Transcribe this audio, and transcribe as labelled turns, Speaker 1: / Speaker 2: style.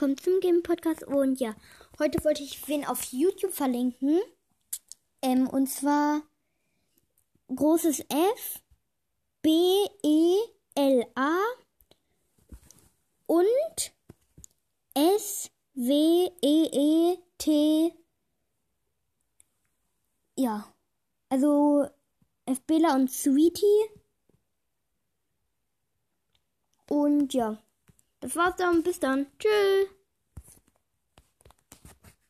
Speaker 1: willkommen zum Game Podcast. Und ja, heute wollte ich wen auf YouTube verlinken. Ähm, und zwar großes F, B, E, L, A und S, W, E, E, T. Ja, also FBler und Sweetie. Und ja, das war's dann. Bis dann. Tschüss.